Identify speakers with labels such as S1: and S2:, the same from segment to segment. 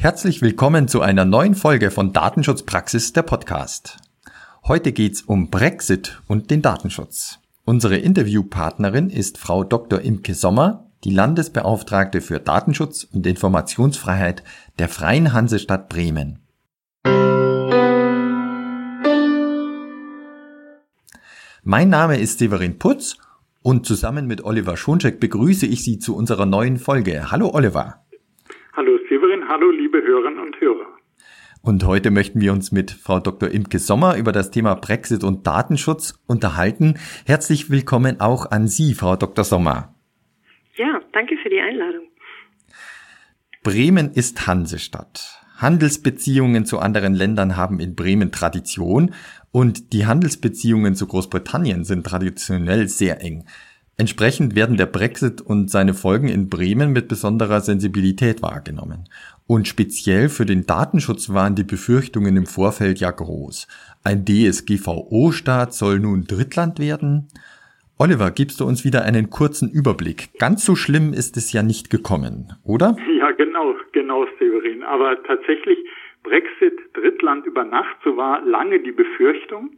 S1: Herzlich willkommen zu einer neuen Folge von Datenschutzpraxis der Podcast. Heute geht's um Brexit und den Datenschutz. Unsere Interviewpartnerin ist Frau Dr. Imke Sommer, die Landesbeauftragte für Datenschutz und Informationsfreiheit der Freien Hansestadt Bremen. Mein Name ist Severin Putz und zusammen mit Oliver Schoncheck begrüße ich Sie zu unserer neuen Folge. Hallo Oliver.
S2: Hallo Severin, hallo liebe Hörerinnen und Hörer.
S1: Und heute möchten wir uns mit Frau Dr. Imke Sommer über das Thema Brexit und Datenschutz unterhalten. Herzlich willkommen auch an Sie, Frau Dr. Sommer.
S3: Ja, danke für die Einladung.
S1: Bremen ist Hansestadt. Handelsbeziehungen zu anderen Ländern haben in Bremen Tradition und die Handelsbeziehungen zu Großbritannien sind traditionell sehr eng. Entsprechend werden der Brexit und seine Folgen in Bremen mit besonderer Sensibilität wahrgenommen. Und speziell für den Datenschutz waren die Befürchtungen im Vorfeld ja groß. Ein DSGVO-Staat soll nun Drittland werden? Oliver, gibst du uns wieder einen kurzen Überblick? Ganz so schlimm ist es ja nicht gekommen, oder?
S2: Ja, genau, genau, Severin. Aber tatsächlich, Brexit, Drittland über Nacht, so war lange die Befürchtung.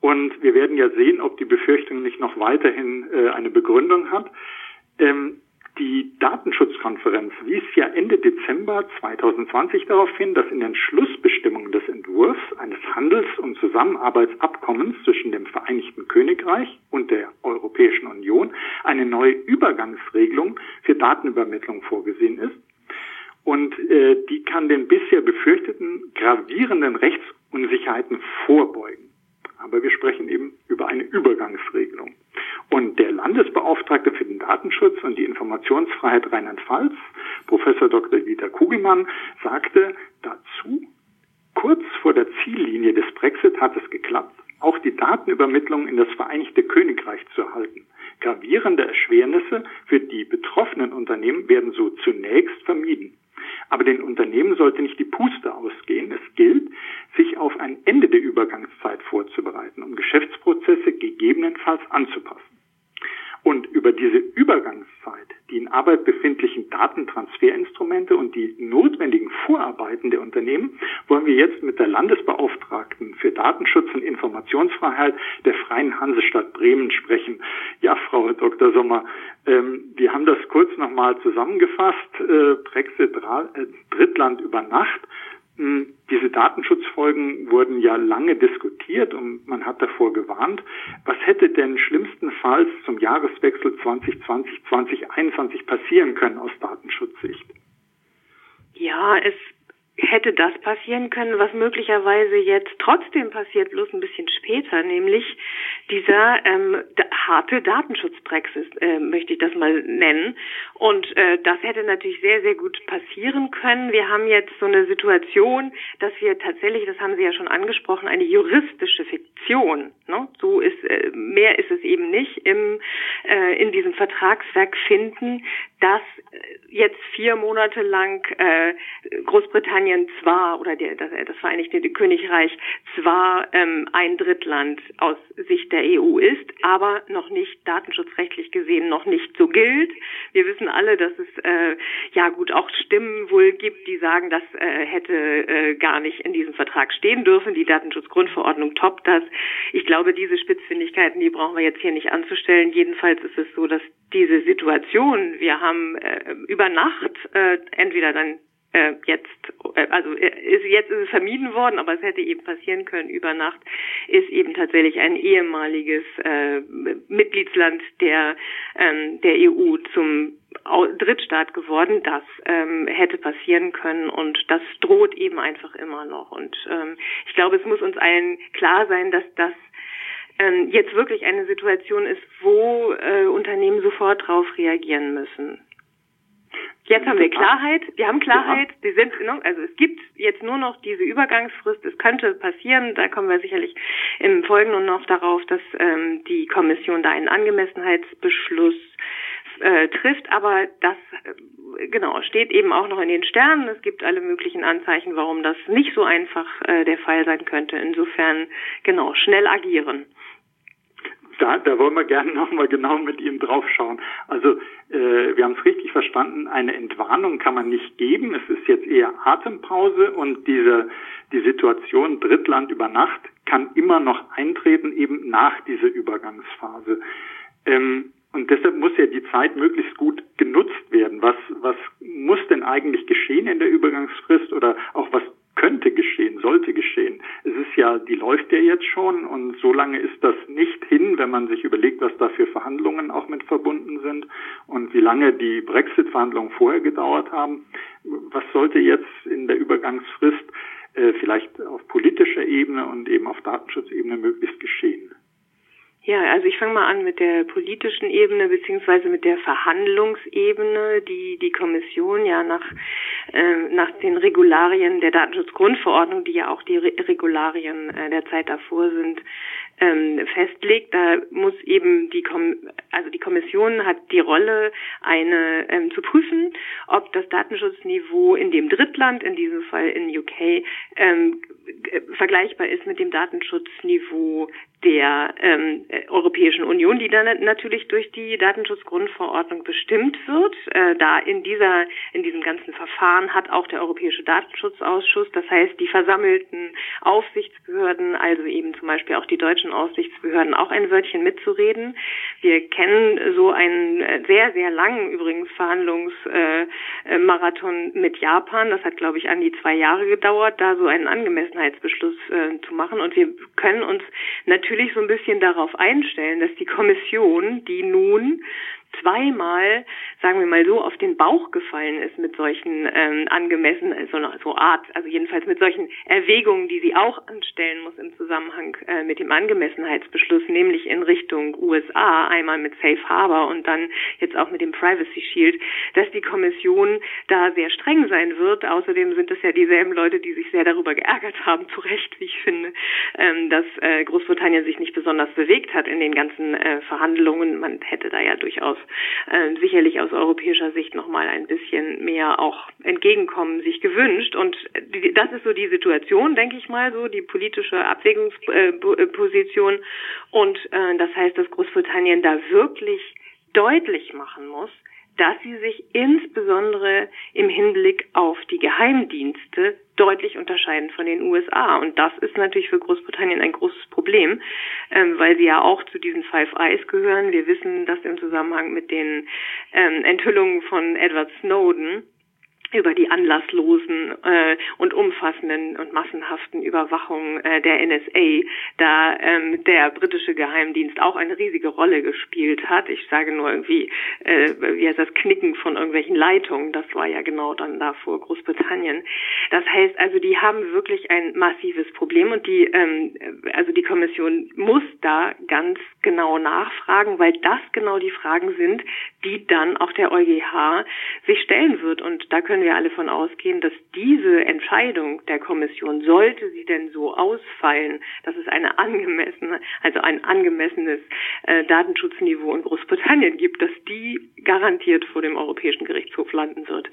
S2: Und wir werden ja sehen, ob die Befürchtung nicht noch weiterhin äh, eine Begründung hat. Ähm, die Datenschutzkonferenz wies ja Ende Dezember 2020 darauf hin, dass in den Schlussbestimmungen des Entwurfs eines Handels- und Zusammenarbeitsabkommens zwischen dem Vereinigten Königreich und der Europäischen Union eine neue Übergangsregelung für Datenübermittlung vorgesehen ist. Und äh, die kann den bisher befürchteten gravierenden Rechtsunsicherheiten vorbeugen. Aber wir sprechen eben über eine Übergangsregelung. Und der Landesbeauftragte für den Datenschutz und die Informationsfreiheit Rheinland-Pfalz, Professor Dr. Dieter Kugelmann, sagte dazu, kurz vor der Ziellinie des Brexit hat es geklappt, auch die Datenübermittlung in das Vereinigte Königreich zu erhalten. Gravierende Erschwernisse für die betroffenen Unternehmen werden so zunächst vermieden. Aber den Unternehmen sollte nicht die Puste ausgehen. Es gilt, sich auf ein Ende der Übergangszeit vorzubereiten, um Geschäftsprozesse gegebenenfalls anzupassen. Und über diese Übergangszeit, die in Arbeit befindlichen Datentransferinstrumente und die notwendigen Vorarbeiten der Unternehmen wollen wir jetzt mit der Landesbeauftragten für Datenschutz und Informationsfreiheit der Freien Hansestadt Bremen sprechen. Ja, Frau Dr. Sommer, ähm, wir haben das kurz nochmal zusammengefasst. Äh, Brexit äh, Drittland über Nacht. Diese Datenschutzfolgen wurden ja lange diskutiert und man hat davor gewarnt. Was hätte denn schlimmstenfalls zum Jahreswechsel 2020-2021 passieren können aus Datenschutzsicht?
S3: Ja, es hätte das passieren können, was möglicherweise jetzt trotzdem passiert, bloß ein bisschen später, nämlich dieser ähm, harte Datenschutzbrexit, äh, möchte ich das mal nennen. Und äh, das hätte natürlich sehr, sehr gut passieren können. Wir haben jetzt so eine Situation, dass wir tatsächlich, das haben Sie ja schon angesprochen, eine juristische Fiktion. Ne? So ist äh, mehr ist es eben nicht im äh, in diesem Vertragswerk finden, dass äh, jetzt vier Monate lang äh, Großbritannien zwar oder der, das, das Vereinigte Königreich zwar ähm, ein Drittland aus Sicht der EU ist, aber noch nicht datenschutzrechtlich gesehen noch nicht so gilt. Wir wissen alle, dass es äh, ja gut auch Stimmen wohl gibt, die sagen, das äh, hätte äh, gar nicht in diesem Vertrag stehen dürfen. Die Datenschutzgrundverordnung toppt das. Ich glaube, diese Spitzfindigkeiten, die brauchen wir jetzt hier nicht anzustellen. Jedenfalls ist es so, dass diese Situation, wir haben äh, über Nacht äh, entweder dann äh, jetzt, äh, also äh, ist, jetzt ist es vermieden worden, aber es hätte eben passieren können über Nacht, ist eben tatsächlich ein ehemaliges äh, Mitgliedsland der, ähm, der EU zum Drittstaat geworden. Das ähm, hätte passieren können und das droht eben einfach immer noch. Und ähm, ich glaube, es muss uns allen klar sein, dass das ähm, jetzt wirklich eine Situation ist, wo äh, Unternehmen sofort darauf reagieren müssen. Jetzt haben wir Klarheit, wir haben Klarheit, die sind, also es gibt jetzt nur noch diese Übergangsfrist, es könnte passieren, da kommen wir sicherlich im Folgenden noch darauf, dass ähm, die Kommission da einen Angemessenheitsbeschluss äh, trifft, aber das äh, genau steht eben auch noch in den Sternen. Es gibt alle möglichen Anzeichen, warum das nicht so einfach äh, der Fall sein könnte. Insofern genau schnell agieren.
S2: Da, da wollen wir gerne nochmal genau mit Ihnen draufschauen. Also äh, wir haben es richtig verstanden, eine Entwarnung kann man nicht geben. Es ist jetzt eher Atempause und diese die Situation Drittland über Nacht kann immer noch eintreten, eben nach dieser Übergangsphase. Ähm, und deshalb muss ja die Zeit möglichst gut genutzt werden. Was, was muss denn eigentlich geschehen in der Übergangsfrist oder auch was könnte geschehen, sollte geschehen? Es ist ja, die läuft ja jetzt schon und so lange ist das nicht hin, wenn man sich überlegt, was da für Verhandlungen auch mit verbunden sind und wie lange die Brexit-Verhandlungen vorher gedauert haben. Was sollte jetzt in der Übergangsfrist äh, vielleicht auf politischer Ebene und eben auf Datenschutzebene möglichst geschehen?
S3: Ja, also ich fange mal an mit der politischen Ebene beziehungsweise mit der Verhandlungsebene, die die Kommission ja nach äh, nach den Regularien der Datenschutzgrundverordnung, die ja auch die Re Regularien äh, der Zeit davor sind, ähm, festlegt. Da muss eben die Kom also die Kommission hat die Rolle, eine ähm, zu prüfen, ob das Datenschutzniveau in dem Drittland, in diesem Fall in UK, ähm, vergleichbar ist mit dem Datenschutzniveau der ähm, Europäischen Union, die dann natürlich durch die Datenschutzgrundverordnung bestimmt wird. Äh, da in dieser in diesem ganzen Verfahren hat auch der Europäische Datenschutzausschuss, das heißt die versammelten Aufsichtsbehörden, also eben zum Beispiel auch die deutschen Aufsichtsbehörden, auch ein Wörtchen mitzureden. Wir kennen so einen äh, sehr sehr langen übrigens Verhandlungsmarathon äh, mit Japan. Das hat glaube ich an die zwei Jahre gedauert, da so einen Angemessenheitsbeschluss äh, zu machen. Und wir können uns natürlich so ein bisschen darauf einstellen, dass die Kommission, die nun zweimal, sagen wir mal so, auf den Bauch gefallen ist mit solchen ähm, angemessen, so, so Art, also jedenfalls mit solchen Erwägungen, die sie auch anstellen muss im Zusammenhang äh, mit dem Angemessenheitsbeschluss, nämlich in Richtung USA, einmal mit Safe Harbor und dann jetzt auch mit dem Privacy Shield, dass die Kommission da sehr streng sein wird. Außerdem sind es ja dieselben Leute, die sich sehr darüber geärgert haben, zu Recht, wie ich finde, ähm, dass äh, Großbritannien sich nicht besonders bewegt hat in den ganzen äh, Verhandlungen. Man hätte da ja durchaus äh, sicherlich aus europäischer Sicht nochmal ein bisschen mehr auch Entgegenkommen sich gewünscht. Und die, das ist so die Situation, denke ich mal, so die politische Abwägungsposition. Und äh, das heißt, dass Großbritannien da wirklich deutlich machen muss, dass sie sich insbesondere im Hinblick auf die Geheimdienste deutlich unterscheiden von den USA. Und das ist natürlich für Großbritannien ein großes Problem, ähm, weil sie ja auch zu diesen Five Eyes gehören. Wir wissen das im Zusammenhang mit den ähm, Enthüllungen von Edward Snowden über die anlasslosen äh, und umfassenden und massenhaften Überwachung äh, der NSA, da ähm, der britische Geheimdienst auch eine riesige Rolle gespielt hat. Ich sage nur irgendwie, äh, wie heißt das Knicken von irgendwelchen Leitungen, das war ja genau dann da vor Großbritannien. Das heißt also, die haben wirklich ein massives Problem und die, ähm, also die Kommission muss da ganz genau nachfragen, weil das genau die Fragen sind, die dann auch der EuGH sich stellen wird. Und da können können wir alle von ausgehen, dass diese Entscheidung der Kommission, sollte sie denn so ausfallen, dass es eine angemessene, also ein angemessenes äh, Datenschutzniveau in Großbritannien gibt, dass die garantiert vor dem Europäischen Gerichtshof landen wird.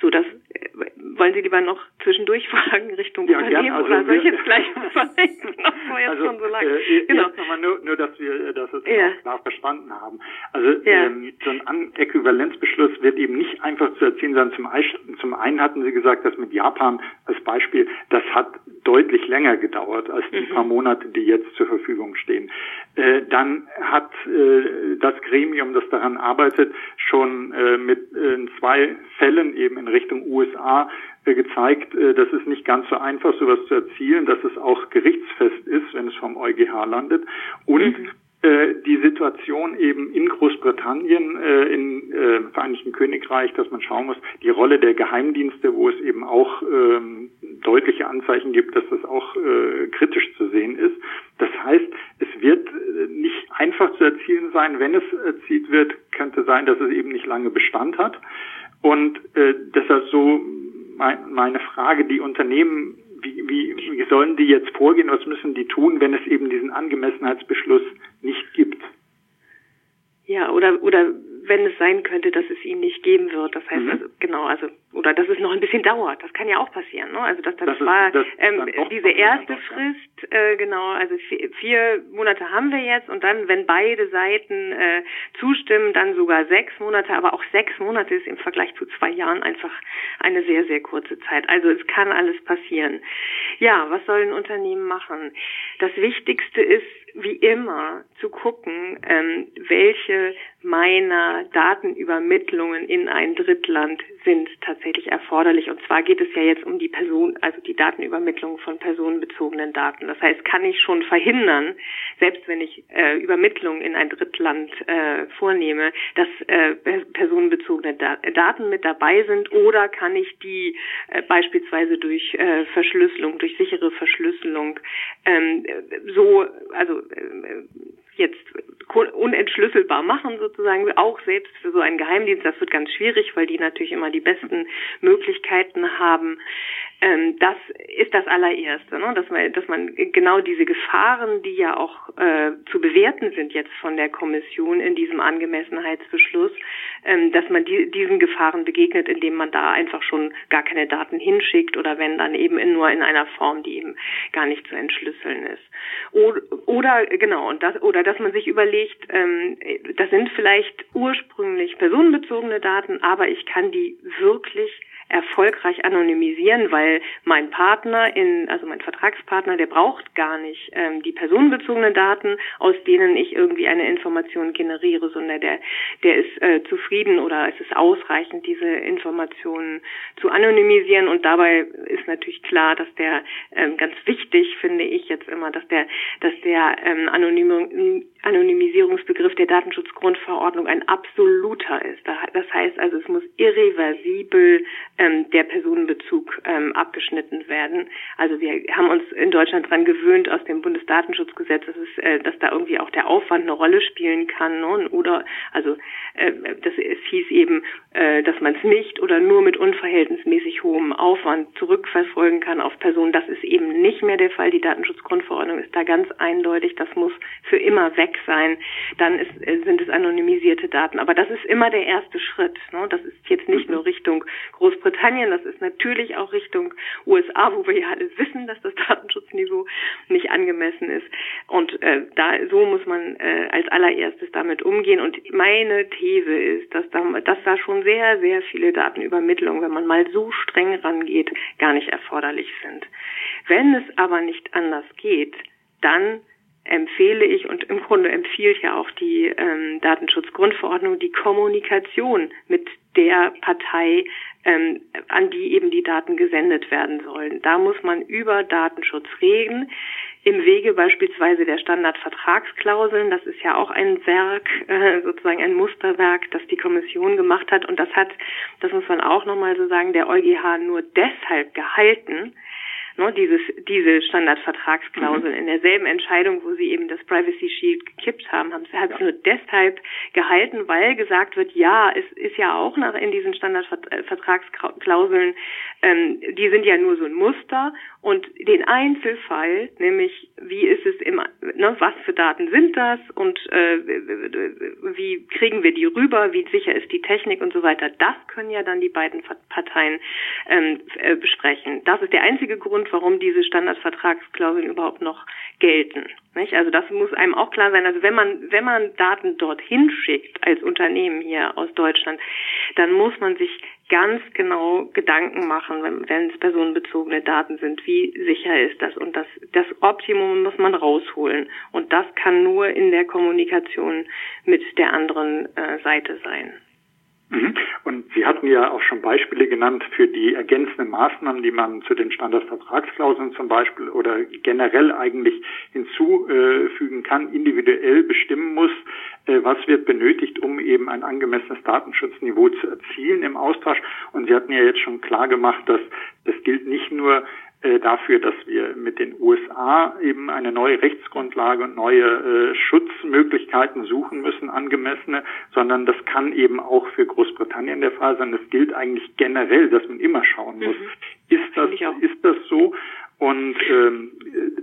S3: So, das äh, wollen Sie lieber noch zwischendurch fragen Richtung ja, Unternehmen also oder soll ich jetzt gleich war jetzt also, schon so lange.
S2: Äh, genau. Nochmal nur, nur, dass wir das jetzt ja. klar verstanden haben. Also ja. ähm, so ein Äquivalenzbeschluss wird eben nicht einfach zu erzielen, sondern zum, zum einen hatten Sie gesagt, dass mit Japan als Beispiel, das hat deutlich länger gedauert als die mhm. paar Monate, die jetzt zur Verfügung stehen. Äh, dann hat äh, das Gremium, das daran arbeitet, schon äh, mit zwei Fällen eben in Richtung USA gezeigt, dass es nicht ganz so einfach, sowas zu erzielen, dass es auch gerichtsfest ist, wenn es vom EuGH landet. Und mhm die Situation eben in Großbritannien, äh, in äh, Vereinigten Königreich, dass man schauen muss, die Rolle der Geheimdienste, wo es eben auch ähm, deutliche Anzeichen gibt, dass das auch äh, kritisch zu sehen ist. Das heißt, es wird äh, nicht einfach zu erzielen sein. Wenn es erzielt wird, könnte sein, dass es eben nicht lange Bestand hat. Und äh, deshalb so mein, meine Frage, die Unternehmen, wie, wie, wie sollen die jetzt vorgehen, was müssen die tun, wenn es eben diesen Angemessenheitsbeschluss nicht gibt?
S3: Ja, oder, oder wenn es sein könnte, dass es ihn nicht geben wird. Das heißt mhm. also, genau, also oder dass es noch ein bisschen dauert. Das kann ja auch passieren. Ne? Also das, das, das war das ähm, diese erste Frist, äh, genau, also vier, vier, Monate haben wir jetzt und dann, wenn beide Seiten äh, zustimmen, dann sogar sechs Monate, aber auch sechs Monate ist im Vergleich zu zwei Jahren einfach eine sehr, sehr kurze Zeit. Also es kann alles passieren. Ja, was soll ein Unternehmen machen? Das Wichtigste ist, wie immer zu gucken, ähm, welche meiner Datenübermittlungen in ein Drittland sind tatsächlich erforderlich. Und zwar geht es ja jetzt um die Person, also die Datenübermittlung von personenbezogenen Daten. Das heißt, kann ich schon verhindern, selbst wenn ich äh, Übermittlungen in ein Drittland äh, vornehme, dass äh, personenbezogene da Daten mit dabei sind oder kann ich die äh, beispielsweise durch äh, Verschlüsselung, durch sichere Verschlüsselung ähm, so, also äh, jetzt unentschlüsselbar machen sozusagen, auch selbst für so einen Geheimdienst. Das wird ganz schwierig, weil die natürlich immer die besten Möglichkeiten haben. Ähm, das ist das allererste, ne? dass, man, dass man genau diese Gefahren, die ja auch äh, zu bewerten sind jetzt von der Kommission in diesem Angemessenheitsbeschluss, ähm, dass man die, diesen Gefahren begegnet, indem man da einfach schon gar keine Daten hinschickt oder wenn dann eben in, nur in einer Form, die eben gar nicht zu entschlüsseln ist. Oder, oder genau und das oder dass man sich überlegt, ähm, das sind vielleicht ursprünglich personenbezogene Daten, aber ich kann die wirklich erfolgreich anonymisieren, weil mein Partner in, also mein Vertragspartner, der braucht gar nicht ähm, die personenbezogenen Daten, aus denen ich irgendwie eine Information generiere, sondern der, der ist äh, zufrieden oder es ist ausreichend, diese Informationen zu anonymisieren. Und dabei ist natürlich klar, dass der ähm, ganz wichtig finde ich jetzt immer, dass der, dass der ähm, Anonym Anonymisierungsbegriff der Datenschutzgrundverordnung ein absoluter ist. Das heißt also, es muss irreversibel ähm, der Personenbezug ähm, abgeschnitten werden. Also wir haben uns in Deutschland dran gewöhnt aus dem Bundesdatenschutzgesetz, dass, es, äh, dass da irgendwie auch der Aufwand eine Rolle spielen kann. Ne? Oder also äh, das, es hieß eben, äh, dass man es nicht oder nur mit unverhältnismäßig hohem Aufwand zurückverfolgen kann auf Personen. Das ist eben nicht mehr der Fall. Die Datenschutzgrundverordnung ist da ganz eindeutig. Das muss für immer weg sein. Dann ist, sind es anonymisierte Daten. Aber das ist immer der erste Schritt. Ne? Das ist jetzt nicht nur Richtung Großbritannien, das ist natürlich auch Richtung USA, wo wir ja alle wissen, dass das Datenschutzniveau nicht angemessen ist. Und äh, da so muss man äh, als allererstes damit umgehen. Und meine These ist, dass da, dass da schon sehr, sehr viele Datenübermittlungen, wenn man mal so streng rangeht, gar nicht erforderlich sind. Wenn es aber nicht anders geht, dann empfehle ich und im Grunde empfiehlt ja auch die ähm, Datenschutzgrundverordnung die Kommunikation mit der Partei, ähm, an die eben die Daten gesendet werden sollen. Da muss man über Datenschutz reden. Im Wege beispielsweise der Standardvertragsklauseln, das ist ja auch ein Werk, äh, sozusagen ein Musterwerk, das die Kommission gemacht hat. Und das hat, das muss man auch nochmal so sagen, der EuGH nur deshalb gehalten, ne, dieses, diese Standardvertragsklausel mhm. in derselben Entscheidung, wo sie eben das Privacy Shield gekippt haben, haben sie hat es nur deshalb gehalten, weil gesagt wird, ja, es ist ja auch nach in diesen Standardvertragsklauseln, ähm, die sind ja nur so ein Muster und den Einzelfall, nämlich wie ist es im, ne, was für Daten sind das und äh, wie kriegen wir die rüber, wie sicher ist die Technik und so weiter, das können ja dann die beiden Parteien ähm, äh, besprechen. Das ist der einzige Grund, warum diese Standardvertragsklauseln überhaupt noch gelten. Nicht? Also das muss einem auch klar sein. Also wenn man wenn man Daten dorthin schickt als Unternehmen hier aus Deutschland, dann muss man sich ganz genau Gedanken machen, wenn, wenn es personenbezogene Daten sind, wie sicher ist das und das, das Optimum muss man rausholen und das kann nur in der Kommunikation mit der anderen äh, Seite sein.
S2: Mhm. Und Sie hatten ja auch schon Beispiele genannt für die ergänzenden Maßnahmen, die man zu den Standardvertragsklauseln zum Beispiel oder generell eigentlich hinzufügen kann, individuell bestimmen muss, äh, was wird benötigt, um eben ein angemessenes Datenschutzniveau zu erzielen im Austausch. Und Sie hatten ja jetzt schon klar gemacht, dass das gilt nicht nur dafür, dass wir mit den USA eben eine neue Rechtsgrundlage und neue äh, Schutzmöglichkeiten suchen müssen, angemessene, sondern das kann eben auch für Großbritannien der Fall sein. Das gilt eigentlich generell, dass man immer schauen muss, mhm. ist das ist das so? Und ähm,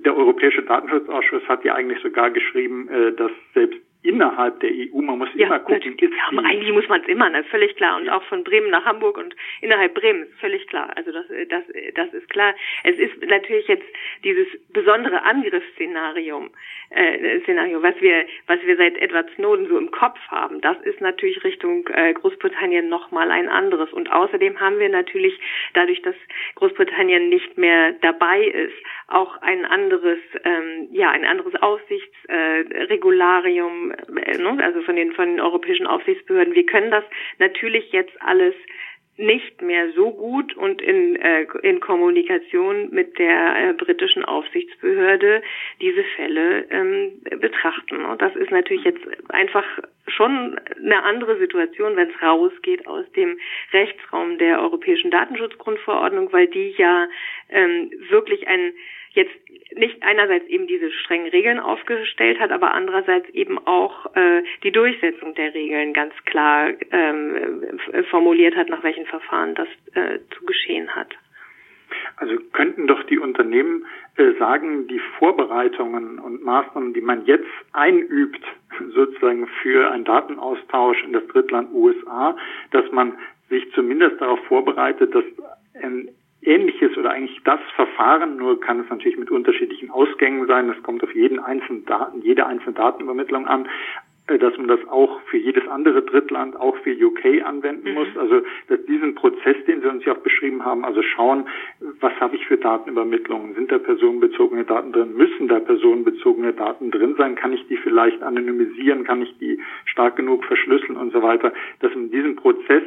S2: der Europäische Datenschutzausschuss hat ja eigentlich sogar geschrieben, äh, dass selbst innerhalb der EU. Man muss ja, immer gucken.
S3: Ist ja, eigentlich muss man es immer, ne? völlig klar. Und auch von Bremen nach Hamburg und innerhalb Bremens, völlig klar. Also das, das, das ist klar. Es ist natürlich jetzt dieses besondere Angriffsszenario, äh, Szenario, was wir, was wir seit Edward Snowden so im Kopf haben. Das ist natürlich Richtung äh, Großbritannien nochmal ein anderes. Und außerdem haben wir natürlich dadurch, dass Großbritannien nicht mehr dabei ist, auch ein anderes, ähm, ja, ein anderes Aufsichtsregularium, äh? Also von den von den europäischen Aufsichtsbehörden. Wir können das natürlich jetzt alles nicht mehr so gut und in, äh, in Kommunikation mit der äh, britischen Aufsichtsbehörde diese Fälle ähm, betrachten. Und das ist natürlich jetzt einfach schon eine andere Situation, wenn es rausgeht aus dem Rechtsraum der Europäischen Datenschutzgrundverordnung, weil die ja ähm, wirklich ein jetzt nicht einerseits eben diese strengen Regeln aufgestellt hat, aber andererseits eben auch äh, die Durchsetzung der Regeln ganz klar ähm, formuliert hat, nach welchen Verfahren das äh, zu geschehen hat.
S2: Also könnten doch die Unternehmen äh, sagen, die Vorbereitungen und Maßnahmen, die man jetzt einübt, sozusagen für einen Datenaustausch in das Drittland USA, dass man sich zumindest darauf vorbereitet, dass ein ähnliches oder eigentlich das Verfahren, nur kann es natürlich mit unterschiedlichen Ausgängen sein. Es kommt auf jeden einzelnen Daten, jede einzelne Datenübermittlung an äh, dass man das auch für jedes andere Drittland, auch für UK anwenden mhm. muss. Also dass diesen Prozess, den Sie uns ja auch beschrieben haben, also schauen, was habe ich für Datenübermittlungen? Sind da personenbezogene Daten drin? Müssen da personenbezogene Daten drin sein? Kann ich die vielleicht anonymisieren? Kann ich die stark genug verschlüsseln und so weiter? Dass man diesen Prozess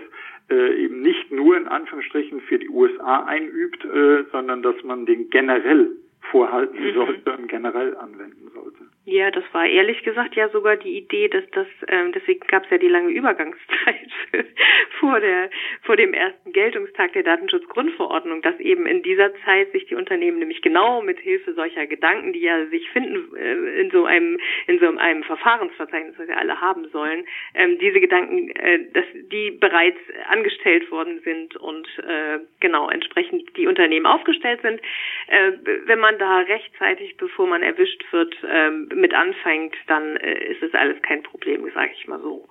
S2: äh, eben nicht nur in Anführungsstrichen für die USA einübt, äh, sondern dass man den generell vorhalten mhm. sollte und generell anwenden.
S3: Ja, das war ehrlich gesagt ja sogar die Idee, dass das, ähm, deswegen gab es ja die lange Übergangszeit vor der vor dem ersten Geltungstag der Datenschutzgrundverordnung, dass eben in dieser Zeit sich die Unternehmen nämlich genau mit Hilfe solcher Gedanken, die ja sich finden äh, in so einem in so einem Verfahrensverzeichnis, das wir alle haben sollen, ähm, diese Gedanken, äh, dass die bereits angestellt worden sind und äh, genau entsprechend die Unternehmen aufgestellt sind, äh, wenn man da rechtzeitig, bevor man erwischt wird, ähm, mit anfängt, dann äh, ist es alles kein Problem, sage ich mal so.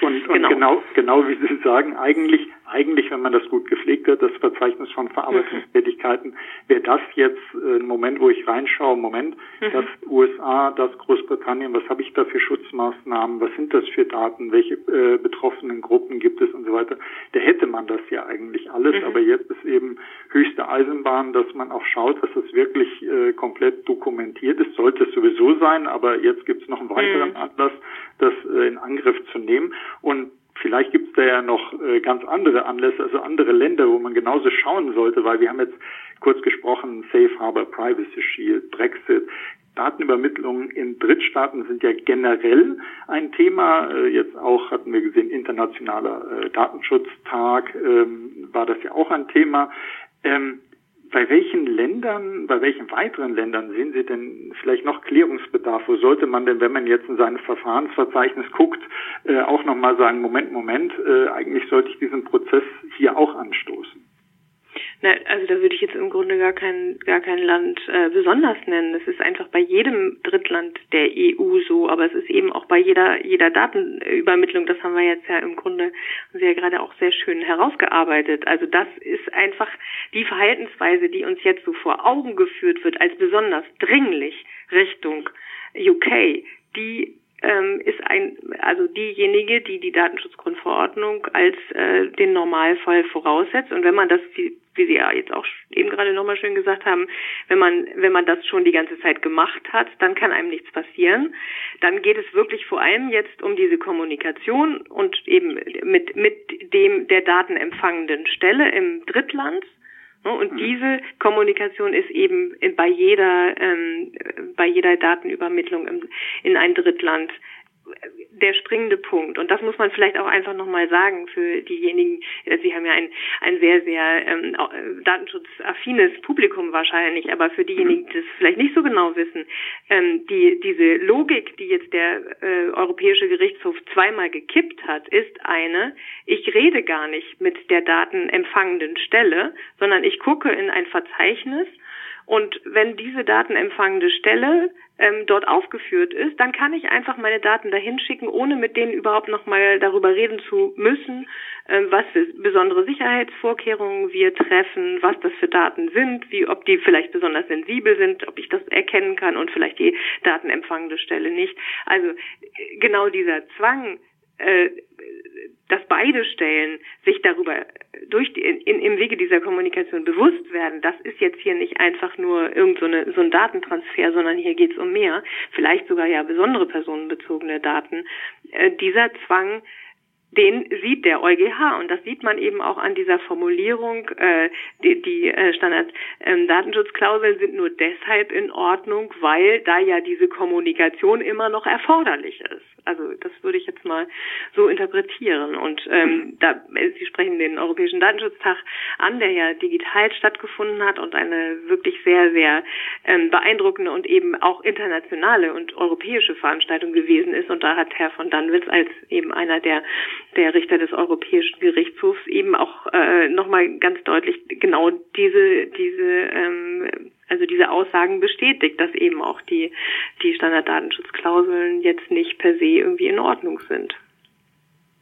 S2: Und, und genau. genau, genau wie Sie sagen, eigentlich, eigentlich, wenn man das gut gepflegt hat, das Verzeichnis von Verarbeitungstätigkeiten, wäre das jetzt äh, ein Moment, wo ich reinschaue, Moment, mhm. das USA, das Großbritannien, was habe ich da für Schutzmaßnahmen, was sind das für Daten, welche äh, betroffenen Gruppen gibt es und so weiter. Da hätte man das ja eigentlich alles, mhm. aber jetzt ist eben höchste Eisenbahn, dass man auch schaut, dass es wirklich äh, komplett dokumentiert ist, sollte es sowieso sein, aber jetzt gibt es noch einen weiteren mhm. Anlass, das äh, in Angriff zu nehmen. Und vielleicht gibt es da ja noch äh, ganz andere Anlässe, also andere Länder, wo man genauso schauen sollte, weil wir haben jetzt kurz gesprochen, Safe Harbor, Privacy Shield, Brexit. Datenübermittlungen in Drittstaaten sind ja generell ein Thema. Äh, jetzt auch hatten wir gesehen, internationaler Datenschutztag ähm, war das ja auch ein Thema. Bei welchen Ländern, bei welchen weiteren Ländern sehen Sie denn vielleicht noch Klärungsbedarf? Wo sollte man denn, wenn man jetzt in sein Verfahrensverzeichnis guckt, äh, auch nochmal sagen, Moment, Moment, äh, eigentlich sollte ich diesen Prozess hier auch anstoßen?
S3: Na, also da würde ich jetzt im Grunde gar kein, gar kein Land äh, besonders nennen. Es ist einfach bei jedem Drittland der EU so, aber es ist eben auch bei jeder, jeder Datenübermittlung, das haben wir jetzt ja im Grunde sehr gerade auch sehr schön herausgearbeitet. Also das ist einfach die Verhaltensweise, die uns jetzt so vor Augen geführt wird, als besonders dringlich Richtung UK, die ähm, ist ein, also diejenige, die die Datenschutzgrundverordnung als äh, den Normalfall voraussetzt. Und wenn man das, wie, wie Sie ja jetzt auch eben gerade nochmal schön gesagt haben, wenn man, wenn man das schon die ganze Zeit gemacht hat, dann kann einem nichts passieren. Dann geht es wirklich vor allem jetzt um diese Kommunikation und eben mit, mit dem der datenempfangenden Stelle im Drittland Ne, und mhm. diese Kommunikation ist eben bei jeder, ähm, bei jeder Datenübermittlung im, in ein Drittland der springende Punkt. Und das muss man vielleicht auch einfach nochmal sagen für diejenigen, äh, Sie haben ja ein, ein sehr, sehr ähm, äh, datenschutzaffines Publikum wahrscheinlich, aber für diejenigen, die das vielleicht nicht so genau wissen, ähm, die, diese Logik, die jetzt der äh, Europäische Gerichtshof zweimal gekippt hat, ist eine, ich rede gar nicht mit der datenempfangenden Stelle, sondern ich gucke in ein Verzeichnis Und wenn diese datenempfangende Stelle ähm, dort aufgeführt ist, dann kann ich einfach meine Daten dahin schicken, ohne mit denen überhaupt nochmal darüber reden zu müssen, ähm, was für besondere Sicherheitsvorkehrungen wir treffen, was das für Daten sind, wie ob die vielleicht besonders sensibel sind, ob ich das erkennen kann und vielleicht die datenempfangende Stelle nicht. Also äh, genau dieser Zwang, äh, dass beide Stellen sich darüber durch die, in, im Wege dieser Kommunikation bewusst werden, das ist jetzt hier nicht einfach nur irgend so, eine, so ein Datentransfer, sondern hier geht es um mehr, vielleicht sogar ja besondere personenbezogene Daten. Äh, dieser Zwang den sieht der EuGH und das sieht man eben auch an dieser Formulierung. Äh, die die äh, Standard-Datenschutzklauseln ähm, sind nur deshalb in Ordnung, weil da ja diese Kommunikation immer noch erforderlich ist. Also das würde ich jetzt mal so interpretieren. Und ähm, da Sie sprechen den Europäischen Datenschutztag an, der ja digital stattgefunden hat und eine wirklich sehr sehr ähm, beeindruckende und eben auch internationale und europäische Veranstaltung gewesen ist. Und da hat Herr von Danwitz als eben einer der der Richter des Europäischen Gerichtshofs eben auch äh, nochmal ganz deutlich genau diese diese ähm, also diese Aussagen bestätigt, dass eben auch die, die Standarddatenschutzklauseln jetzt nicht per se irgendwie in Ordnung sind.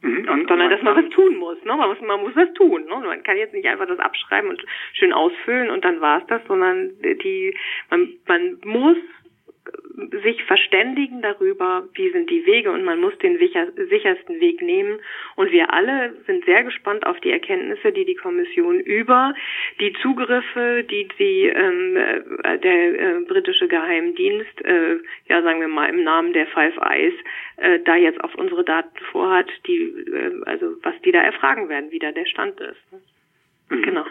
S3: Mhm, sondern dass man was tun muss. Ne? Man, muss, man muss was tun. Ne? Man kann jetzt nicht einfach das abschreiben und schön ausfüllen und dann war's das, sondern die man, man muss sich verständigen darüber, wie sind die Wege und man muss den sichersten Weg nehmen. Und wir alle sind sehr gespannt auf die Erkenntnisse, die die Kommission über die Zugriffe, die die ähm, äh, der äh, britische Geheimdienst, äh, ja sagen wir mal im Namen der Five Eyes, äh, da jetzt auf unsere Daten vorhat, die äh, also was die da erfragen werden, wie da der Stand ist.
S2: Mhm. Genau.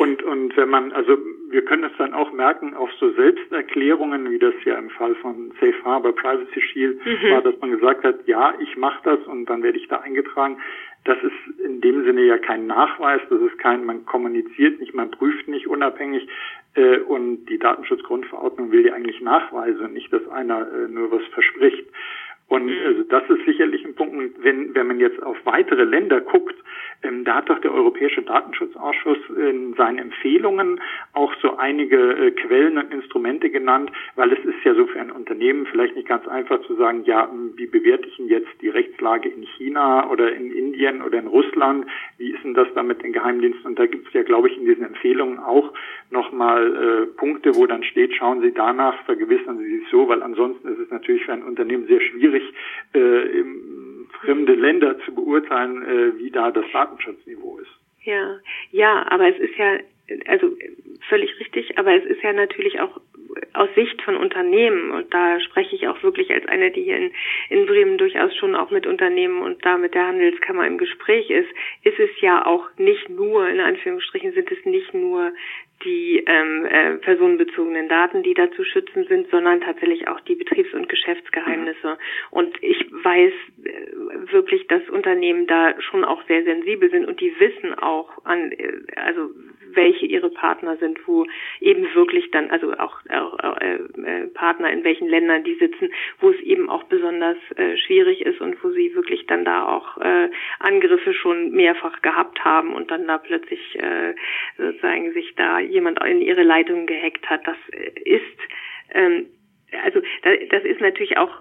S2: Und, und wenn man, also wir können es dann auch merken auf so Selbsterklärungen, wie das ja im Fall von Safe Harbor Privacy Shield mhm. war, dass man gesagt hat, ja, ich mache das und dann werde ich da eingetragen. Das ist in dem Sinne ja kein Nachweis, das ist kein, man kommuniziert nicht, man prüft nicht unabhängig äh, und die Datenschutzgrundverordnung will ja eigentlich Nachweise nicht, dass einer äh, nur was verspricht. Und also das ist sicherlich ein Punkt, wenn, wenn man jetzt auf weitere Länder guckt, ähm, da hat doch der Europäische Datenschutzausschuss in seinen Empfehlungen auch so einige äh, Quellen und Instrumente genannt, weil es ist ja so für ein Unternehmen vielleicht nicht ganz einfach zu sagen, ja, hm, wie bewerte ich denn jetzt die Rechtslage in China oder in Indien oder in Russland? Wie ist denn das da mit den Geheimdiensten? Und da gibt es ja, glaube ich, in diesen Empfehlungen auch nochmal äh, Punkte, wo dann steht, schauen Sie danach, vergewissern Sie sich so, weil ansonsten ist es natürlich für ein Unternehmen sehr schwierig, äh, im, fremde Länder zu beurteilen, äh, wie da das Datenschutzniveau ist.
S3: Ja, ja, aber es ist ja, also völlig richtig, aber es ist ja natürlich auch aus Sicht von Unternehmen, und da spreche ich auch wirklich als eine, die hier in, in Bremen durchaus schon auch mit Unternehmen und da mit der Handelskammer im Gespräch ist, ist es ja auch nicht nur, in Anführungsstrichen sind es nicht nur die ähm, äh, personenbezogenen Daten, die da zu schützen sind, sondern tatsächlich auch die Betriebs- und Geschäftsgeheimnisse. Und ich weiß äh, wirklich, dass Unternehmen da schon auch sehr sensibel sind und die wissen auch an, äh, also welche ihre Partner sind, wo eben wirklich dann, also auch, äh, äh, Partner in welchen Ländern die sitzen, wo es eben auch besonders äh, schwierig ist und wo sie wirklich dann da auch äh, Angriffe schon mehrfach gehabt haben und dann da plötzlich äh, sozusagen sich da jemand in ihre Leitung gehackt hat. Das ist ähm, also das ist natürlich auch,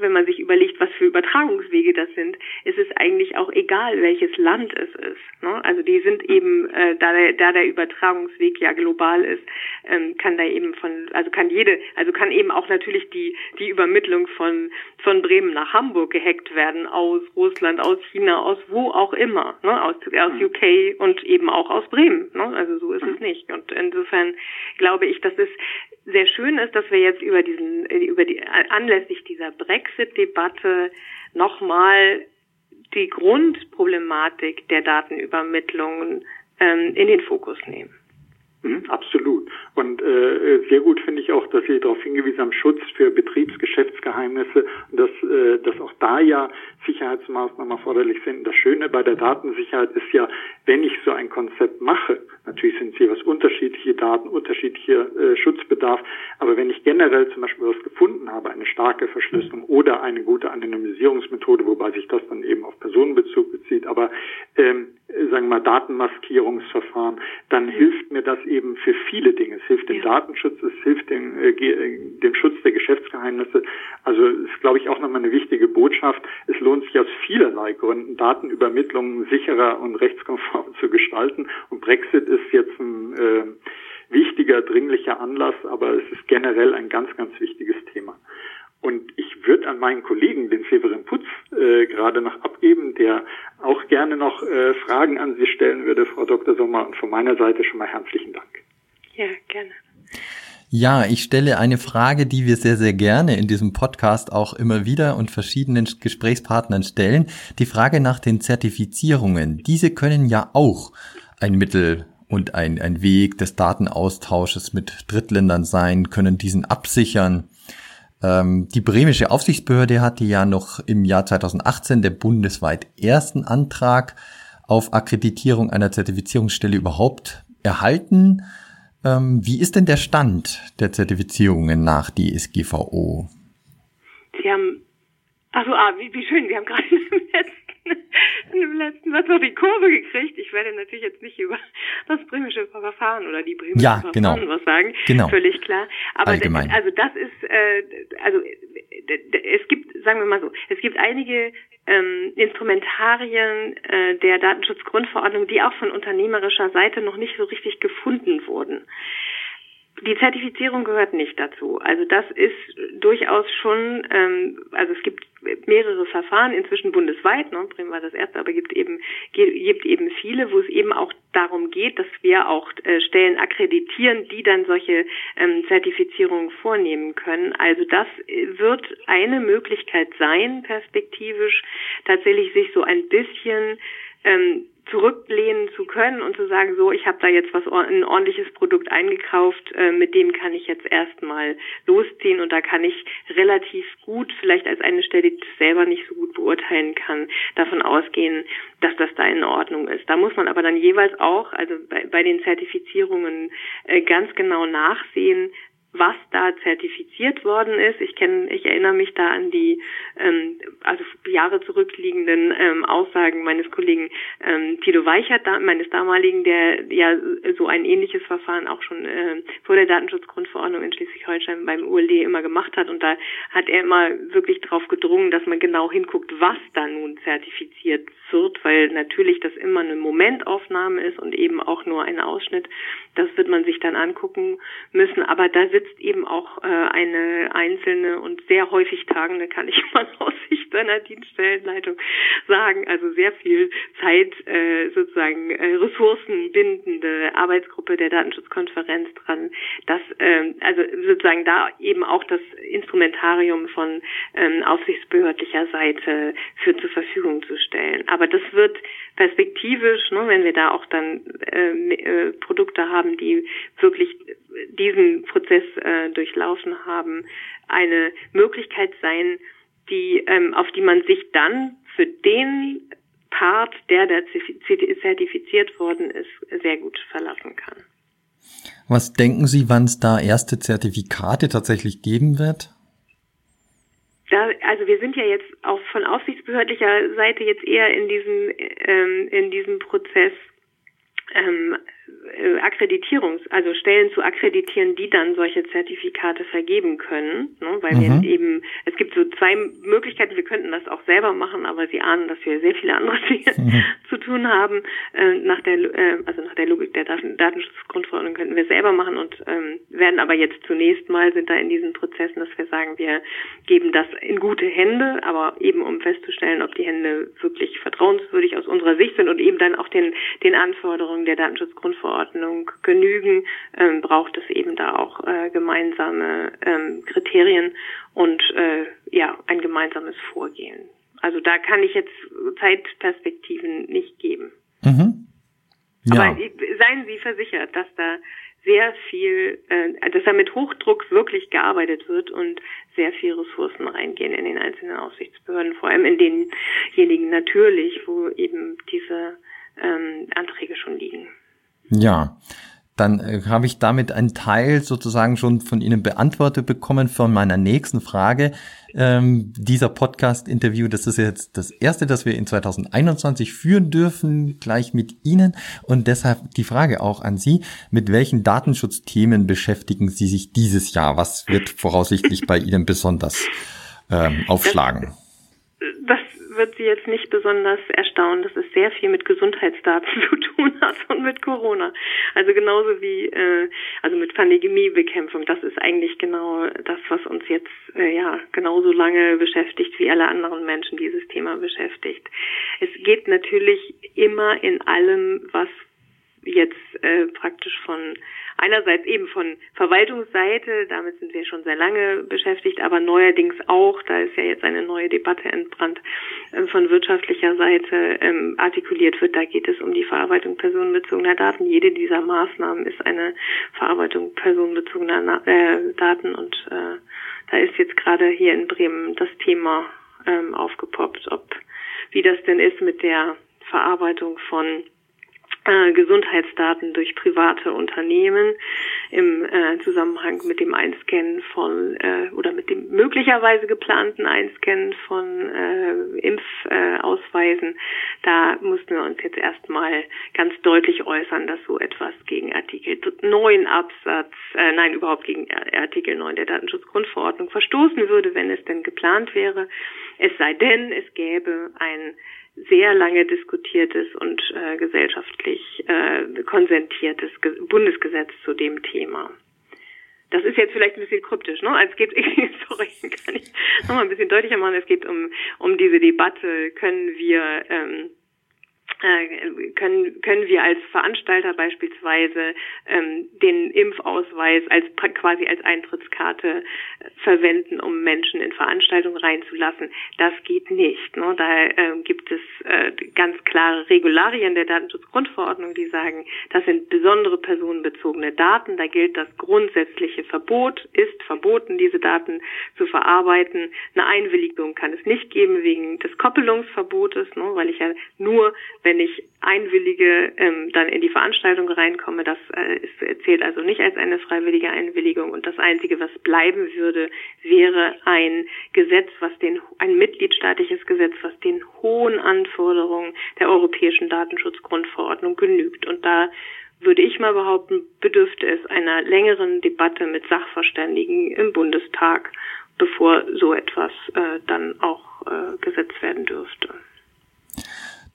S3: wenn man sich überlegt, was für Übertragungswege das sind, ist es eigentlich auch egal, welches Land es ist. Ne? Also die sind eben, äh, da, der, da der Übertragungsweg ja global ist, ähm, kann da eben von, also kann jede, also kann eben auch natürlich die die Übermittlung von von Bremen nach Hamburg gehackt werden aus Russland, aus China, aus wo auch immer, ne? aus aus. UK und eben auch aus Bremen. Ne? Also so ist es nicht. Und insofern glaube ich, dass es sehr schön ist, dass wir jetzt über diesen, über die, anlässlich dieser Brexit-Debatte nochmal die Grundproblematik der Datenübermittlungen ähm, in den Fokus nehmen.
S2: Mhm, absolut. Und äh, sehr gut finde ich auch, dass Sie darauf hingewiesen haben, Schutz für Betriebsgeschäftsgeheimnisse dass, äh, dass auch da ja Sicherheitsmaßnahmen erforderlich sind. Das Schöne bei der Datensicherheit ist ja, wenn ich so ein Konzept mache, natürlich sind es jeweils unterschiedliche Daten, unterschiedlicher äh, Schutzbedarf, aber wenn ich generell zum Beispiel was gefunden habe, eine starke Verschlüsselung oder eine gute Anonymisierungsmethode, wobei sich das dann eben auf Personenbezug bezieht, aber ähm, äh, sagen wir mal, Datenmaskierungsverfahren, dann hilft mir das eben für viele Dinge. Es hilft dem ja. Datenschutz, es hilft dem, äh, äh, dem Schutz der Geschäftsgeheimnisse. Also ist, glaube ich, auch nochmal eine wichtige Botschaft. Es lohnt sich aus vielerlei Gründen, Datenübermittlung sicherer und rechtskonform zu gestalten. Und Brexit ist jetzt ein äh, wichtiger, dringlicher Anlass, aber es ist generell ein ganz, ganz wichtiges Thema. Und ich würde an meinen Kollegen, den Severin Putz, äh, gerade noch abgeben, der auch gerne noch äh, Fragen an Sie stellen würde, Frau Dr. Sommer. Und von meiner Seite schon mal herzlichen Dank.
S3: Ja, gerne.
S1: Ja, ich stelle eine Frage, die wir sehr, sehr gerne in diesem Podcast auch immer wieder und verschiedenen Gesprächspartnern stellen. Die Frage nach den Zertifizierungen. Diese können ja auch ein Mittel und ein, ein Weg des Datenaustausches mit Drittländern sein, können diesen absichern. Ähm, die bremische Aufsichtsbehörde hatte ja noch im Jahr 2018 der bundesweit ersten Antrag auf Akkreditierung einer Zertifizierungsstelle überhaupt erhalten. Ähm, wie ist denn der Stand der Zertifizierungen nach DSGVO?
S3: Sie haben, also ah, wie, wie schön, Sie haben gerade im letzten, im letzten Satz noch die Kurve gekriegt. Ich werde natürlich jetzt nicht über das bremische Verfahren oder die bremische
S1: ja, genau.
S3: Verfahren was sagen.
S1: Genau.
S3: Völlig klar. Aber
S1: Allgemein.
S3: also das ist, äh, also es gibt, sagen wir mal so, es gibt einige ähm, Instrumentarien äh, der Datenschutzgrundverordnung, die auch von unternehmerischer Seite noch nicht so richtig gefunden wurden. Die Zertifizierung gehört nicht dazu. Also das ist durchaus schon, ähm, also es gibt mehrere Verfahren inzwischen bundesweit, ne, Bremen war das erste, aber gibt eben gibt eben viele, wo es eben auch darum geht, dass wir auch äh, Stellen akkreditieren, die dann solche ähm, Zertifizierungen vornehmen können. Also das wird eine Möglichkeit sein, perspektivisch tatsächlich sich so ein bisschen ähm, zurücklehnen zu können und zu sagen, so, ich habe da jetzt was ein ordentliches Produkt eingekauft, äh, mit dem kann ich jetzt erstmal losziehen und da kann ich relativ gut, vielleicht als eine Stelle, die das selber nicht so gut beurteilen kann, davon ausgehen, dass das da in Ordnung ist. Da muss man aber dann jeweils auch, also bei, bei den Zertifizierungen äh, ganz genau nachsehen, was da zertifiziert worden ist. Ich kenne, ich erinnere mich da an die ähm, also Jahre zurückliegenden ähm, Aussagen meines Kollegen ähm, Tito Weichert, da, meines damaligen, der ja so ein ähnliches Verfahren auch schon äh, vor der Datenschutzgrundverordnung in Schleswig-Holstein beim ULD immer gemacht hat und da hat er immer wirklich darauf gedrungen, dass man genau hinguckt, was da nun zertifiziert wird, weil natürlich das immer eine Momentaufnahme ist und eben auch nur ein Ausschnitt. Das wird man sich dann angucken müssen, aber da sitzt eben auch äh, eine einzelne und sehr häufig tagende, kann ich mal aus Sicht seiner Dienststellenleitung sagen, also sehr viel Zeit äh, sozusagen äh, ressourcenbindende Arbeitsgruppe der Datenschutzkonferenz dran, dass ähm, also sozusagen da eben auch das Instrumentarium von ähm, aufsichtsbehördlicher Seite für zur Verfügung zu stellen. Aber das wird perspektivisch, ne, wenn wir da auch dann äh, äh, Produkte haben, die wirklich diesen Prozess äh, durchlaufen haben, eine Möglichkeit sein, die ähm, auf die man sich dann für den Part, der da zertifiziert worden ist, sehr gut verlassen kann.
S1: Was denken Sie, wann es da erste Zertifikate tatsächlich geben wird?
S3: Da, also wir sind ja jetzt auch von aufsichtsbehördlicher Seite jetzt eher in diesem ähm, in diesem Prozess ähm, äh, Akkreditierungs, also Stellen zu akkreditieren, die dann solche Zertifikate vergeben können, ne, weil mhm. wir eben, es gibt so zwei Möglichkeiten, wir könnten das auch selber machen, aber Sie ahnen, dass wir sehr viele andere Dinge mhm. zu tun haben. Äh, nach der, äh, also nach der Logik der Daten, Datenschutzgrundverordnung könnten wir selber machen und ähm, werden aber jetzt zunächst mal sind da in diesen Prozessen, dass wir sagen, wir geben das in gute Hände, aber eben um festzustellen, ob die Hände wirklich vertrauenswürdig aus unserer Sicht sind und eben dann auch den, den Anforderungen der Datenschutzgrundverordnung Verordnung genügen, ähm, braucht es eben da auch äh, gemeinsame ähm, Kriterien und äh, ja ein gemeinsames Vorgehen. Also da kann ich jetzt Zeitperspektiven nicht geben. Mhm. Ja. Aber seien Sie versichert, dass da sehr viel, äh, dass da mit Hochdruck wirklich gearbeitet wird und sehr viel Ressourcen reingehen in den einzelnen Aufsichtsbehörden, vor allem in denjenigen natürlich, wo eben diese ähm, Anträge schon liegen.
S1: Ja. dann äh, habe ich damit einen Teil sozusagen schon von Ihnen beantwortet bekommen von meiner nächsten Frage. Ähm, dieser Podcast-Interview, das ist jetzt das erste, das wir in 2021 führen dürfen, gleich mit Ihnen. Und deshalb die Frage auch an Sie, mit welchen Datenschutzthemen beschäftigen Sie sich dieses Jahr? Was wird voraussichtlich bei Ihnen besonders ähm, aufschlagen?
S3: Das, wird Sie jetzt nicht besonders erstaunen, dass es sehr viel mit Gesundheitsdaten zu tun hat und mit Corona. Also genauso wie äh, also mit Pandemiebekämpfung. Das ist eigentlich genau das, was uns jetzt äh, ja genauso lange beschäftigt wie alle anderen Menschen dieses Thema beschäftigt. Es geht natürlich immer in allem, was jetzt äh, praktisch von einerseits eben von Verwaltungsseite, damit sind wir schon sehr lange beschäftigt, aber neuerdings auch, da ist ja jetzt eine neue Debatte entbrannt, äh, von wirtschaftlicher Seite ähm, artikuliert wird. Da geht es um die Verarbeitung personenbezogener Daten. Jede dieser Maßnahmen ist eine Verarbeitung personenbezogener äh, Daten und äh, da ist jetzt gerade hier in Bremen das Thema ähm, aufgepoppt, ob wie das denn ist mit der Verarbeitung von äh, Gesundheitsdaten durch private Unternehmen im äh, Zusammenhang mit dem Einscannen von äh, oder mit dem möglicherweise geplanten Einscannen von äh, Impfausweisen. Da mussten wir uns jetzt erstmal ganz deutlich äußern, dass so etwas gegen Artikel 9 Absatz, äh, nein, überhaupt gegen Artikel 9 der Datenschutzgrundverordnung verstoßen würde, wenn es denn geplant wäre. Es sei denn, es gäbe ein sehr lange diskutiertes und äh, gesellschaftlich äh, konsentiertes Ge Bundesgesetz zu dem Thema. Das ist jetzt vielleicht ein bisschen kryptisch, ne? Es geht, sorry, kann ich nochmal ein bisschen deutlicher machen. Es geht um, um diese Debatte, können wir ähm, äh, können, können wir als Veranstalter beispielsweise ähm, den Impfausweis als quasi als Eintrittskarte äh, verwenden, um Menschen in Veranstaltungen reinzulassen. Das geht nicht. Ne? Da äh, gibt es äh, ganz klare Regularien der Datenschutzgrundverordnung, die sagen, das sind besondere personenbezogene Daten. Da gilt das grundsätzliche Verbot, ist verboten, diese Daten zu verarbeiten. Eine Einwilligung kann es nicht geben wegen des Koppelungsverbotes, ne? weil ich ja nur wenn ich einwillige, ähm, dann in die Veranstaltung reinkomme. Das äh, ist, zählt also nicht als eine freiwillige Einwilligung. Und das Einzige, was bleiben würde, wäre ein Gesetz, was den, ein mitgliedstaatliches Gesetz, was den hohen Anforderungen der europäischen Datenschutzgrundverordnung genügt. Und da würde ich mal behaupten, bedürfte es einer längeren Debatte mit Sachverständigen im Bundestag, bevor so etwas äh, dann auch äh, gesetzt werden dürfte.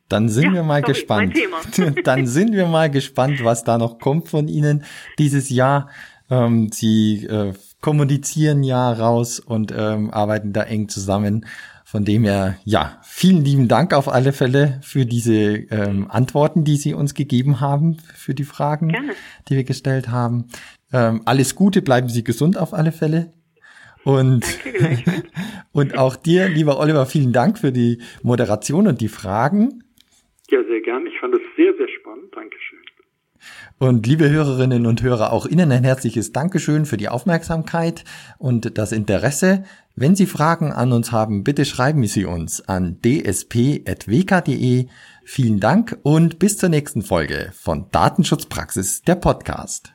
S1: Dann sind ja, wir mal sorry, gespannt. Dann sind wir mal gespannt, was da noch kommt von Ihnen dieses Jahr. Ähm, Sie äh, kommunizieren ja raus und ähm, arbeiten da eng zusammen. Von dem her, ja, vielen lieben Dank auf alle Fälle für diese ähm, Antworten, die Sie uns gegeben haben, für die Fragen, Gerne. die wir gestellt haben. Ähm, alles Gute, bleiben Sie gesund auf alle Fälle. Und, und auch dir, lieber Oliver, vielen Dank für die Moderation und die Fragen.
S2: Ja, sehr gern. Ich fand es sehr, sehr spannend. Dankeschön.
S1: Und liebe Hörerinnen und Hörer, auch Ihnen ein herzliches Dankeschön für die Aufmerksamkeit und das Interesse. Wenn Sie Fragen an uns haben, bitte schreiben Sie uns an dsp.wk.de. Vielen Dank und bis zur nächsten Folge von Datenschutzpraxis, der Podcast.